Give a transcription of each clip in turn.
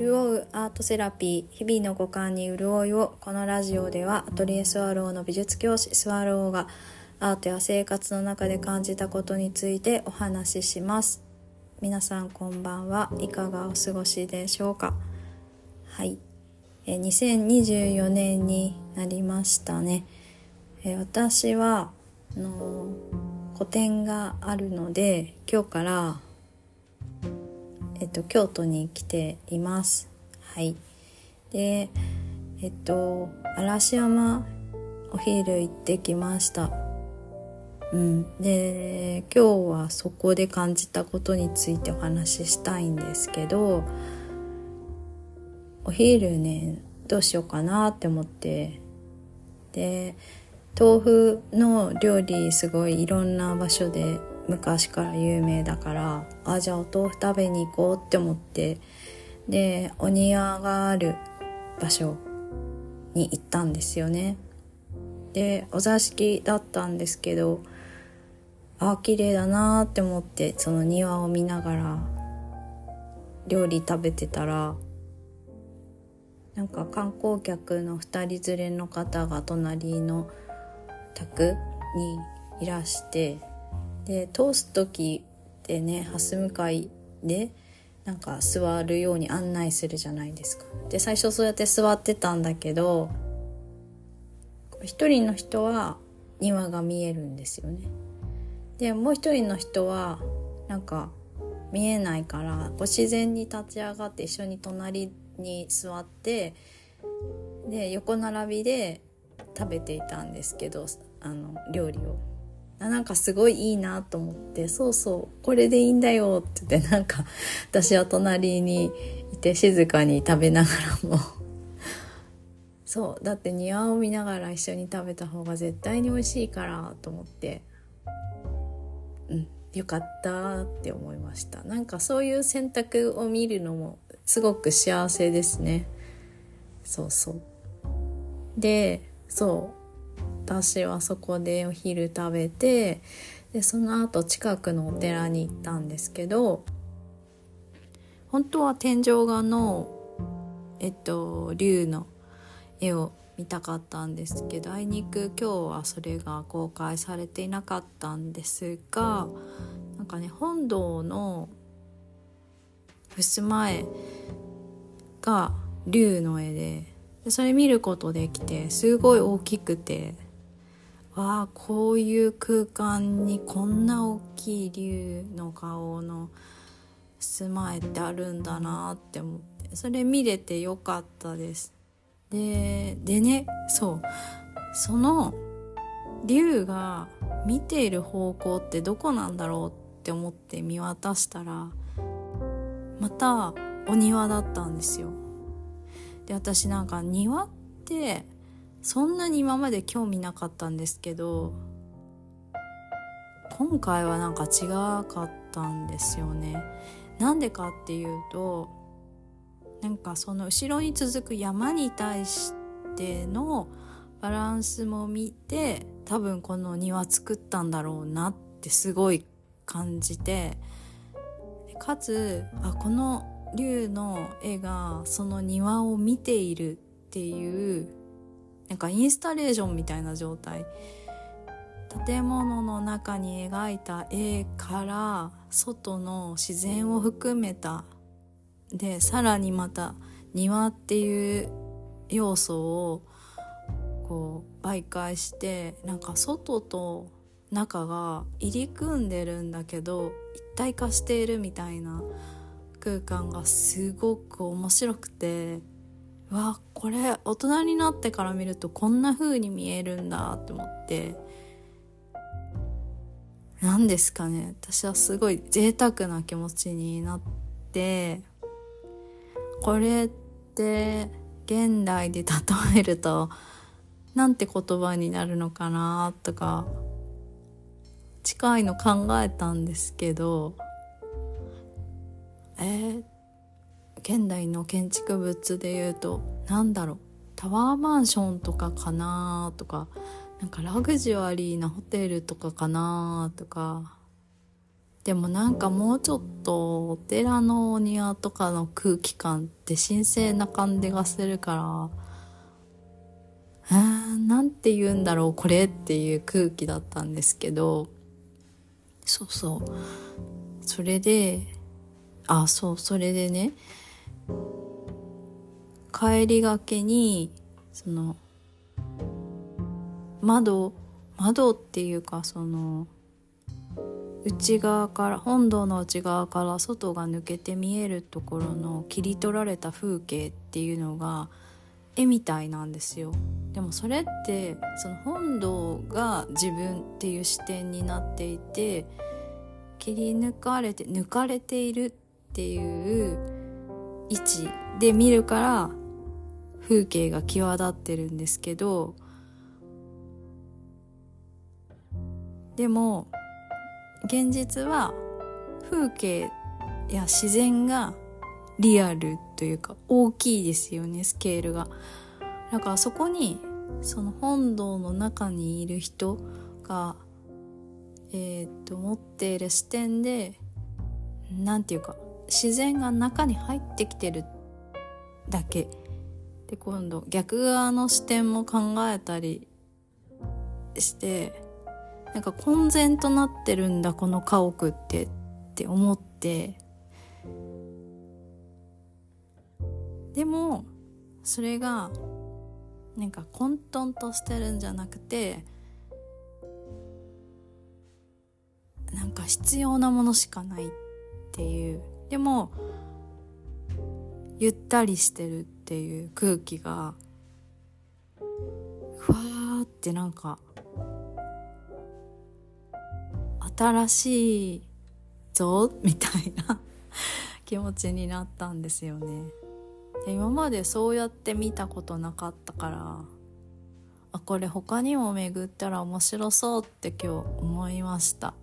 潤うアートセラピー日々の五感に潤いをこのラジオではアトリエスワローの美術教師スワローがアートや生活の中で感じたことについてお話しします。皆さんこんばんはいかがお過ごしでしょうか？はい。え2024年になりましたね。え私はあの個展があるので今日からえっと、京都に来ています。はい。で、えっと、嵐山お昼行ってきました。うん。で、今日はそこで感じたことについてお話ししたいんですけど、お昼ね、どうしようかなって思って、で、豆腐の料理すごいいろんな場所で昔から有名だからあじゃあお豆腐食べに行こうって思ってでお庭がある場所に行ったんですよね。でお座敷だったんですけどあ綺麗だなって思ってその庭を見ながら料理食べてたらなんか観光客の2人連れの方が隣の宅にいらしてで通す時ってね蓮向かいでなんか座るように案内するじゃないですか。で最初そうやって座ってたんだけど一人の人は庭が見えるんですよね。でもう一人の人はなんか見えないからこ自然に立ち上がって一緒に隣に座ってで横並びで食べていたんですけどあの料理を。あなんかすごいいいなと思ってそうそうこれでいいんだよって言ってなんか私は隣にいて静かに食べながらも。そうだって庭を見ながら一緒に食べた方が絶対に美味しいからと思って。うんよかったって思いました。なんかそういう選択を見るのもすごく幸せですね。そうそう。でそう。私はそこでお昼食べてでその後近くのお寺に行ったんですけど本当は天井画のえっと竜の絵を見たかったんですけどあいにく今日はそれが公開されていなかったんですがなんかね本堂の襖絵が竜の絵ででそれ見ることできてすごい大きくてわあこういう空間にこんな大きい竜の顔の住まいってあるんだなって思ってそれ見れてよかったです。ででねそう。その竜が見ている方向ってどこなんだろうって思って見渡したらまたお庭だったんですよ。で私なんか庭ってそんなに今まで興味なかったんですけど今回はなんか違かったんですよね。なんでかっていうとなんかその後ろに続く山に対してのバランスも見て多分この庭作ったんだろうなってすごい感じてかつあこの竜の絵がその庭を見ているっていうなんかインスタレーションみたいな状態。建物の中に描いた絵から外の自然を含めた。でさらにまた庭っていう要素をこう媒介してなんか外と中が入り組んでるんだけど一体化しているみたいな空間がすごく面白くて。わこれ大人になってから見るとこんな風に見えるんだって思って。何ですかね。私はすごい贅沢な気持ちになって。これって現代で例えるとなんて言葉になるのかなとか近いの考えたんですけどえー、現代の建築物でいうと何だろうタワーマンションとかかなとかなんかラグジュアリーなホテルとかかなとか。でもなんかもうちょっとお寺のお庭とかの空気感って神聖な感じがするからあーなんて言うんだろうこれっていう空気だったんですけど。そうそう。それであそうそれでね帰りがけにその窓窓っていうかその内側から本堂の内側から外が抜けて見えるところの切り取られた風景っていうのが絵みたいなんですよ。でもそれってその本堂が自分っていう視点になっていて切り抜かれて抜かれているっていう位置で見るから風景が際立ってるんですけどでも現実は風景や自然がリアルというか大きいですよねスケールが。だからそこにその本堂の中にいる人がえっ、と持っている視点でなんていうか自然が中に入ってきてるだけ。で今度逆側の視点も考えたりしてなんか混然となってるんだこの家屋ってって思って。でもそれがなんか混沌としてるんじゃなくてなんか必要なものしかないっていう。でもゆったりしてるっていう空気がふわーってなんか新しいぞみたいな 気持ちになったんですよね。で今までそうやって見たことなかったからあこれ他にも巡ったら面白そうって今日思いました。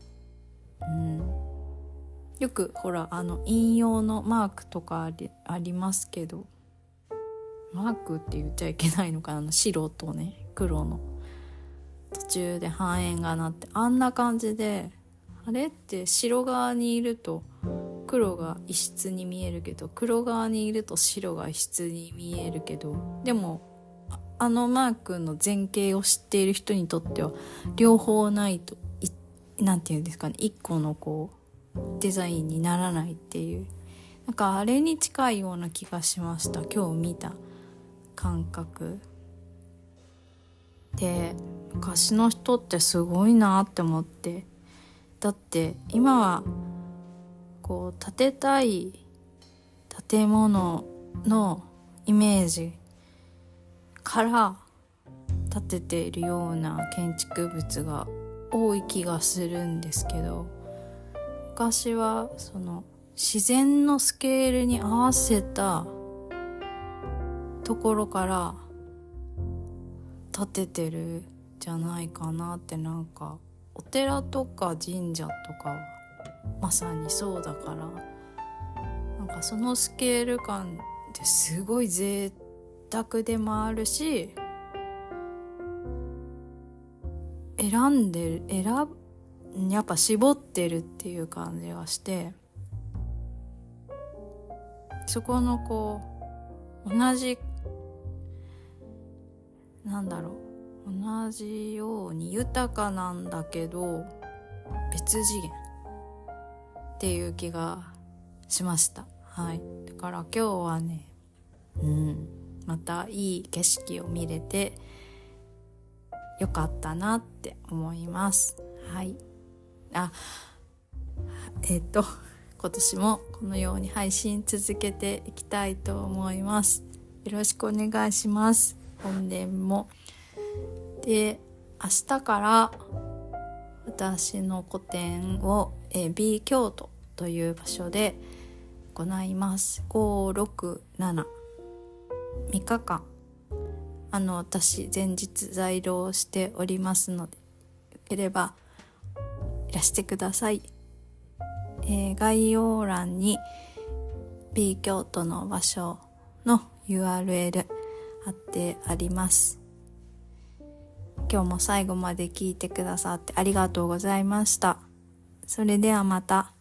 うん。よくほらあの引用のマークとかありますけどマークって言っちゃいけないのかな？あの白とね黒の。途中で半円がなってあんな感じであれって白側にいると黒が異質に見えるけど黒側にいると白が異質に見えるけどでもあのマークの前景を知っている人にとっては両方ないと何て言うんですかね？一個のこうデザインにならないっていう。なんかあれに近いような気がしました。今日見た感覚で。昔の人ってすごいなって思って。だって今はこう建てたい建物のイメージ。から建てているような建築物が多い気がするんですけど。昔はその自然のスケールに合わせたところから建ててるじゃないかなってなんかお寺とか神社とかはまさにそうだから。なんかそのスケール感ってすごい贅沢でもあるし選んでる選やっぱ絞ってるっていう感じがしてそこのこう同じなんだろう同じように豊かなんだけど別次元っていう気がしました。はい。だから今日はねうんまたいい景色を見れてよかったなって思います。はい。あえっ、と今年もこのように配信続けていきたいと思います。よろしくお願いします。本年も。で明日から私の個展を、え B 京都という場所で行います。567 3日間。あの私前日在労しておりますのでよければいらしてください、えー、概要欄に B 京都の場所の URL 貼ってあります。今日も最後まで聞いてくださってありがとうございました。それではまた。